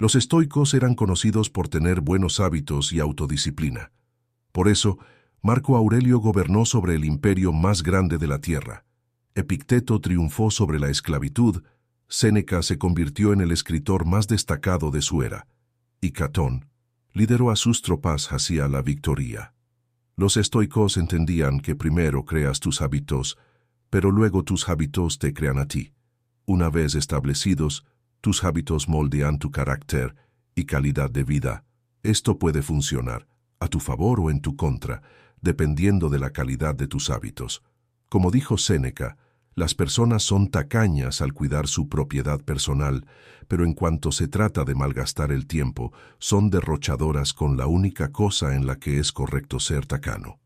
Los estoicos eran conocidos por tener buenos hábitos y autodisciplina. Por eso, Marco Aurelio gobernó sobre el imperio más grande de la tierra. Epicteto triunfó sobre la esclavitud, Séneca se convirtió en el escritor más destacado de su era, y Catón lideró a sus tropas hacia la victoria. Los estoicos entendían que primero creas tus hábitos, pero luego tus hábitos te crean a ti. Una vez establecidos, tus hábitos moldean tu carácter y calidad de vida. Esto puede funcionar, a tu favor o en tu contra, dependiendo de la calidad de tus hábitos. Como dijo Séneca, las personas son tacañas al cuidar su propiedad personal, pero en cuanto se trata de malgastar el tiempo, son derrochadoras con la única cosa en la que es correcto ser tacano.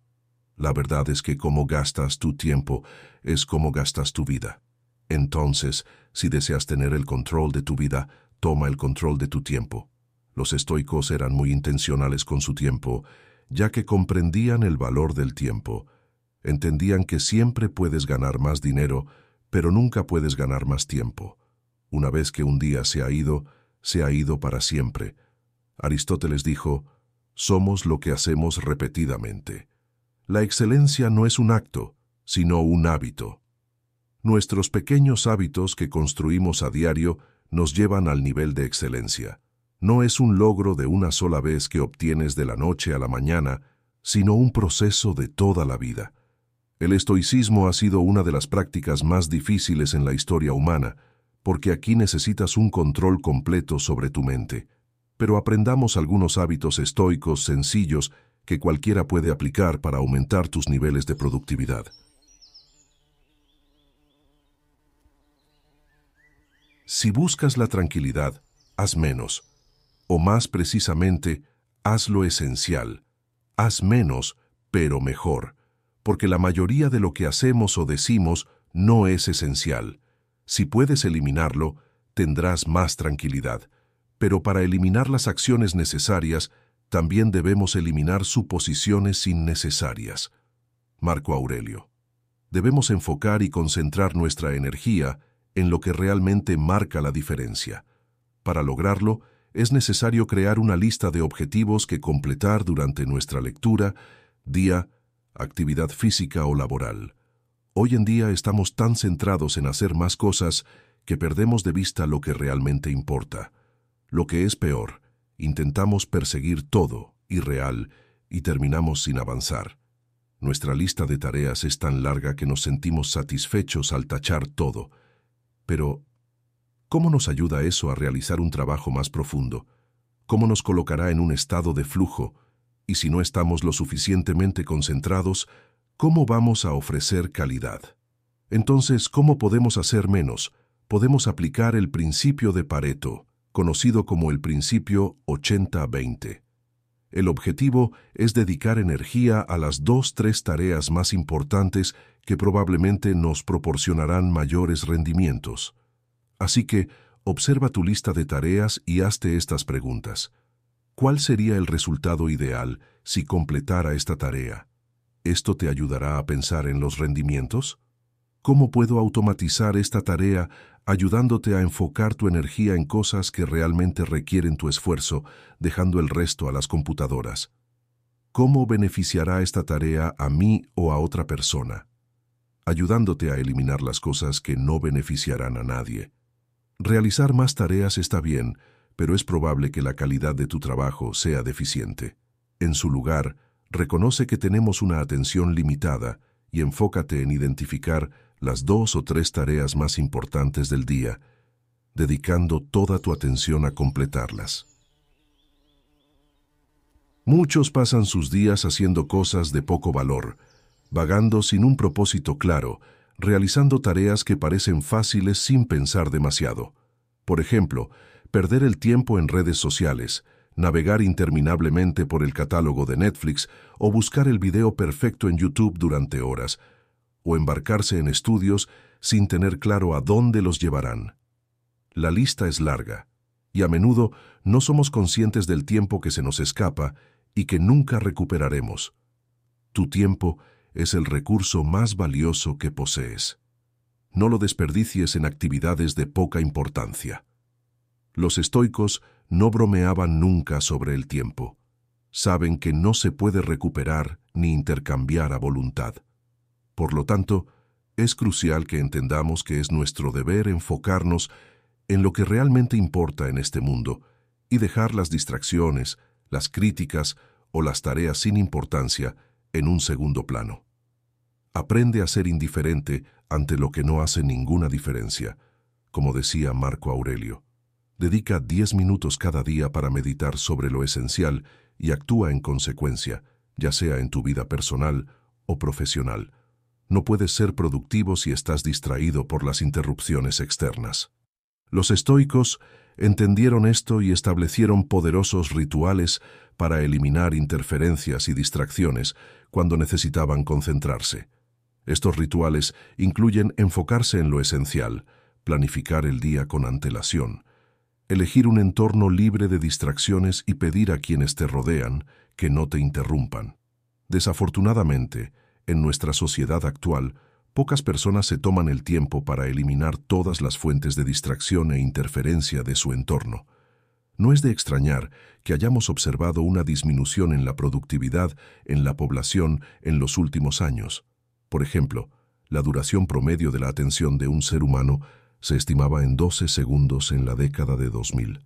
La verdad es que como gastas tu tiempo es como gastas tu vida. Entonces, si deseas tener el control de tu vida, toma el control de tu tiempo. Los estoicos eran muy intencionales con su tiempo, ya que comprendían el valor del tiempo. Entendían que siempre puedes ganar más dinero, pero nunca puedes ganar más tiempo. Una vez que un día se ha ido, se ha ido para siempre. Aristóteles dijo, somos lo que hacemos repetidamente. La excelencia no es un acto, sino un hábito. Nuestros pequeños hábitos que construimos a diario nos llevan al nivel de excelencia. No es un logro de una sola vez que obtienes de la noche a la mañana, sino un proceso de toda la vida. El estoicismo ha sido una de las prácticas más difíciles en la historia humana, porque aquí necesitas un control completo sobre tu mente. Pero aprendamos algunos hábitos estoicos sencillos que cualquiera puede aplicar para aumentar tus niveles de productividad. Si buscas la tranquilidad, haz menos. O más precisamente, haz lo esencial. Haz menos, pero mejor. Porque la mayoría de lo que hacemos o decimos no es esencial. Si puedes eliminarlo, tendrás más tranquilidad. Pero para eliminar las acciones necesarias, también debemos eliminar suposiciones innecesarias. Marco Aurelio. Debemos enfocar y concentrar nuestra energía en lo que realmente marca la diferencia. Para lograrlo, es necesario crear una lista de objetivos que completar durante nuestra lectura, día, actividad física o laboral. Hoy en día estamos tan centrados en hacer más cosas que perdemos de vista lo que realmente importa. Lo que es peor, intentamos perseguir todo, irreal, y terminamos sin avanzar. Nuestra lista de tareas es tan larga que nos sentimos satisfechos al tachar todo, pero, ¿cómo nos ayuda eso a realizar un trabajo más profundo? ¿Cómo nos colocará en un estado de flujo? Y si no estamos lo suficientemente concentrados, ¿cómo vamos a ofrecer calidad? Entonces, ¿cómo podemos hacer menos? Podemos aplicar el principio de Pareto, conocido como el principio 80-20. El objetivo es dedicar energía a las dos, tres tareas más importantes que probablemente nos proporcionarán mayores rendimientos. Así que, observa tu lista de tareas y hazte estas preguntas. ¿Cuál sería el resultado ideal si completara esta tarea? ¿Esto te ayudará a pensar en los rendimientos? ¿Cómo puedo automatizar esta tarea ayudándote a enfocar tu energía en cosas que realmente requieren tu esfuerzo, dejando el resto a las computadoras? ¿Cómo beneficiará esta tarea a mí o a otra persona? Ayudándote a eliminar las cosas que no beneficiarán a nadie. Realizar más tareas está bien, pero es probable que la calidad de tu trabajo sea deficiente. En su lugar, reconoce que tenemos una atención limitada y enfócate en identificar las dos o tres tareas más importantes del día, dedicando toda tu atención a completarlas. Muchos pasan sus días haciendo cosas de poco valor, vagando sin un propósito claro, realizando tareas que parecen fáciles sin pensar demasiado. Por ejemplo, perder el tiempo en redes sociales, navegar interminablemente por el catálogo de Netflix o buscar el video perfecto en YouTube durante horas, o embarcarse en estudios sin tener claro a dónde los llevarán. La lista es larga, y a menudo no somos conscientes del tiempo que se nos escapa y que nunca recuperaremos. Tu tiempo es el recurso más valioso que posees. No lo desperdicies en actividades de poca importancia. Los estoicos no bromeaban nunca sobre el tiempo. Saben que no se puede recuperar ni intercambiar a voluntad. Por lo tanto, es crucial que entendamos que es nuestro deber enfocarnos en lo que realmente importa en este mundo y dejar las distracciones, las críticas o las tareas sin importancia en un segundo plano. Aprende a ser indiferente ante lo que no hace ninguna diferencia, como decía Marco Aurelio. Dedica 10 minutos cada día para meditar sobre lo esencial y actúa en consecuencia, ya sea en tu vida personal o profesional. No puedes ser productivo si estás distraído por las interrupciones externas. Los estoicos entendieron esto y establecieron poderosos rituales para eliminar interferencias y distracciones cuando necesitaban concentrarse. Estos rituales incluyen enfocarse en lo esencial, planificar el día con antelación, elegir un entorno libre de distracciones y pedir a quienes te rodean que no te interrumpan. Desafortunadamente, en nuestra sociedad actual, pocas personas se toman el tiempo para eliminar todas las fuentes de distracción e interferencia de su entorno. No es de extrañar que hayamos observado una disminución en la productividad en la población en los últimos años. Por ejemplo, la duración promedio de la atención de un ser humano se estimaba en 12 segundos en la década de 2000.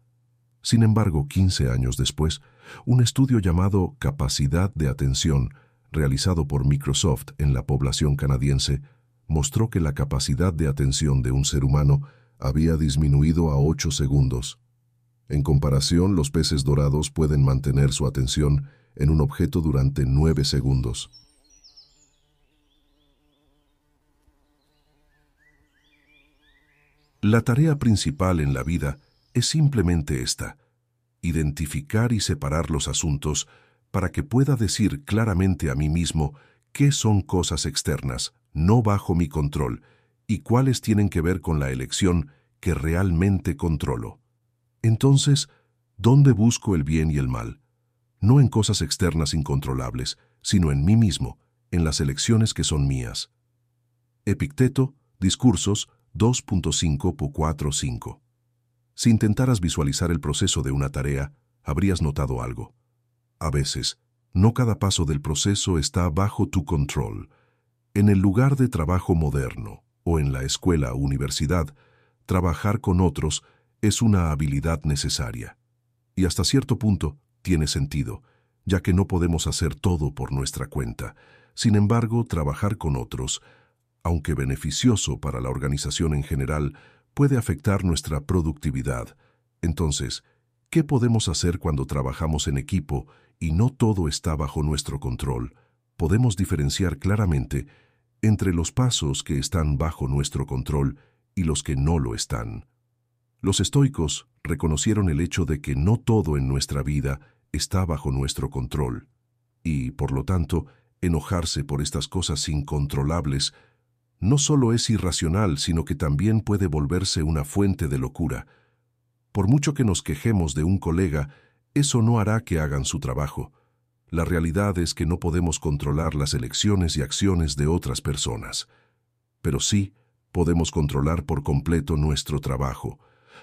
Sin embargo, 15 años después, un estudio llamado Capacidad de Atención, realizado por Microsoft en la población canadiense, mostró que la capacidad de atención de un ser humano había disminuido a 8 segundos. En comparación, los peces dorados pueden mantener su atención en un objeto durante 9 segundos. La tarea principal en la vida es simplemente esta, identificar y separar los asuntos para que pueda decir claramente a mí mismo qué son cosas externas, no bajo mi control, y cuáles tienen que ver con la elección que realmente controlo. Entonces, ¿dónde busco el bien y el mal? No en cosas externas incontrolables, sino en mí mismo, en las elecciones que son mías. Epicteto, Discursos 2.5.4.5 Si intentaras visualizar el proceso de una tarea, habrías notado algo. A veces, no cada paso del proceso está bajo tu control. En el lugar de trabajo moderno o en la escuela o universidad, trabajar con otros es una habilidad necesaria. Y hasta cierto punto tiene sentido, ya que no podemos hacer todo por nuestra cuenta. Sin embargo, trabajar con otros aunque beneficioso para la organización en general, puede afectar nuestra productividad. Entonces, ¿qué podemos hacer cuando trabajamos en equipo y no todo está bajo nuestro control? Podemos diferenciar claramente entre los pasos que están bajo nuestro control y los que no lo están. Los estoicos reconocieron el hecho de que no todo en nuestra vida está bajo nuestro control, y, por lo tanto, enojarse por estas cosas incontrolables no solo es irracional, sino que también puede volverse una fuente de locura. Por mucho que nos quejemos de un colega, eso no hará que hagan su trabajo. La realidad es que no podemos controlar las elecciones y acciones de otras personas. Pero sí podemos controlar por completo nuestro trabajo.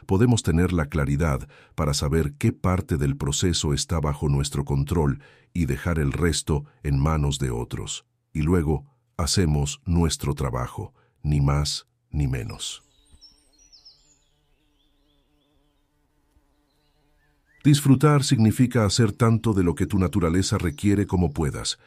Podemos tener la claridad para saber qué parte del proceso está bajo nuestro control y dejar el resto en manos de otros. Y luego, hacemos nuestro trabajo, ni más ni menos. Disfrutar significa hacer tanto de lo que tu naturaleza requiere como puedas,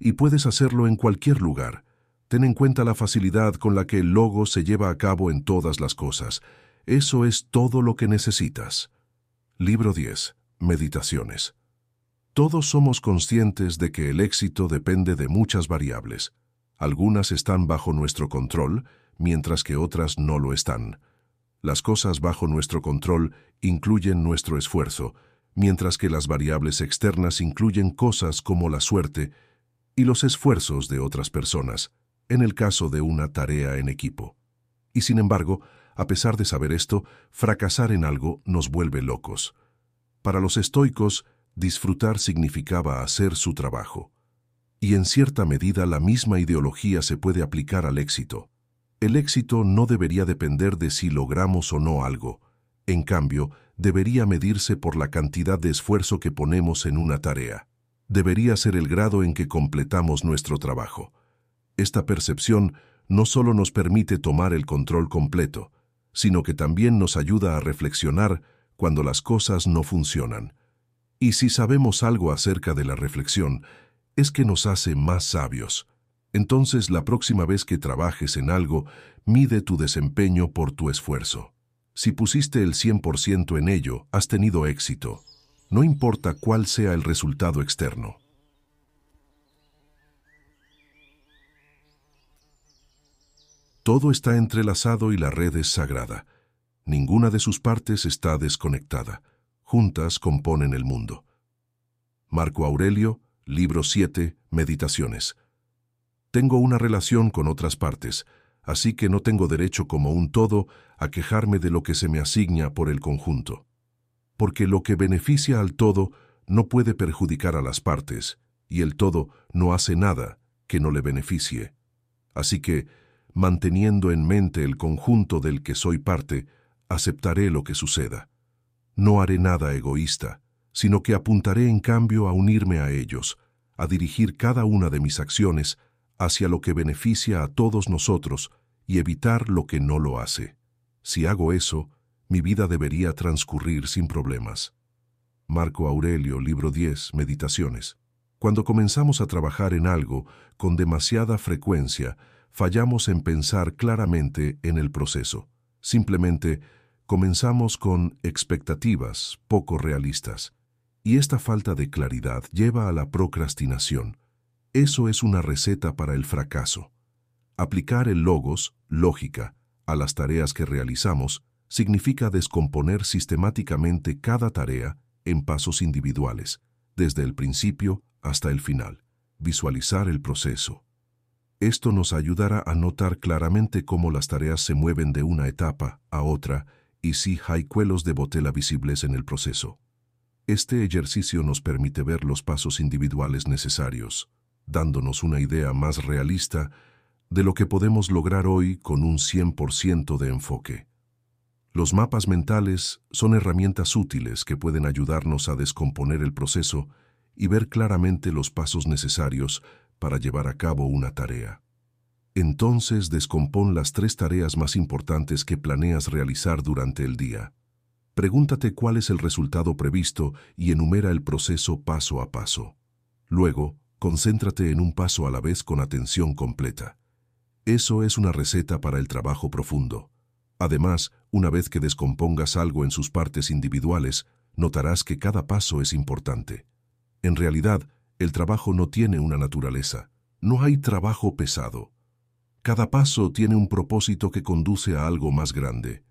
y puedes hacerlo en cualquier lugar. Ten en cuenta la facilidad con la que el logo se lleva a cabo en todas las cosas. Eso es todo lo que necesitas. Libro 10. Meditaciones. Todos somos conscientes de que el éxito depende de muchas variables. Algunas están bajo nuestro control, mientras que otras no lo están. Las cosas bajo nuestro control incluyen nuestro esfuerzo, mientras que las variables externas incluyen cosas como la suerte y los esfuerzos de otras personas, en el caso de una tarea en equipo. Y sin embargo, a pesar de saber esto, fracasar en algo nos vuelve locos. Para los estoicos, disfrutar significaba hacer su trabajo y en cierta medida la misma ideología se puede aplicar al éxito. El éxito no debería depender de si logramos o no algo. En cambio, debería medirse por la cantidad de esfuerzo que ponemos en una tarea. Debería ser el grado en que completamos nuestro trabajo. Esta percepción no solo nos permite tomar el control completo, sino que también nos ayuda a reflexionar cuando las cosas no funcionan. Y si sabemos algo acerca de la reflexión, es que nos hace más sabios. Entonces la próxima vez que trabajes en algo, mide tu desempeño por tu esfuerzo. Si pusiste el 100% en ello, has tenido éxito. No importa cuál sea el resultado externo. Todo está entrelazado y la red es sagrada. Ninguna de sus partes está desconectada. Juntas componen el mundo. Marco Aurelio, libro 7, Meditaciones. Tengo una relación con otras partes, así que no tengo derecho como un todo a quejarme de lo que se me asigna por el conjunto. Porque lo que beneficia al todo no puede perjudicar a las partes, y el todo no hace nada que no le beneficie. Así que, manteniendo en mente el conjunto del que soy parte, aceptaré lo que suceda. No haré nada egoísta, sino que apuntaré en cambio a unirme a ellos, a dirigir cada una de mis acciones hacia lo que beneficia a todos nosotros y evitar lo que no lo hace. Si hago eso, mi vida debería transcurrir sin problemas. Marco Aurelio, libro 10, Meditaciones. Cuando comenzamos a trabajar en algo con demasiada frecuencia, fallamos en pensar claramente en el proceso. Simplemente comenzamos con expectativas poco realistas. Y esta falta de claridad lleva a la procrastinación. Eso es una receta para el fracaso. Aplicar el logos, lógica, a las tareas que realizamos significa descomponer sistemáticamente cada tarea en pasos individuales, desde el principio hasta el final. Visualizar el proceso. Esto nos ayudará a notar claramente cómo las tareas se mueven de una etapa a otra y si hay cuelos de botella visibles en el proceso. Este ejercicio nos permite ver los pasos individuales necesarios, dándonos una idea más realista de lo que podemos lograr hoy con un 100% de enfoque. Los mapas mentales son herramientas útiles que pueden ayudarnos a descomponer el proceso y ver claramente los pasos necesarios para llevar a cabo una tarea. Entonces descompón las tres tareas más importantes que planeas realizar durante el día. Pregúntate cuál es el resultado previsto y enumera el proceso paso a paso. Luego, concéntrate en un paso a la vez con atención completa. Eso es una receta para el trabajo profundo. Además, una vez que descompongas algo en sus partes individuales, notarás que cada paso es importante. En realidad, el trabajo no tiene una naturaleza. No hay trabajo pesado. Cada paso tiene un propósito que conduce a algo más grande.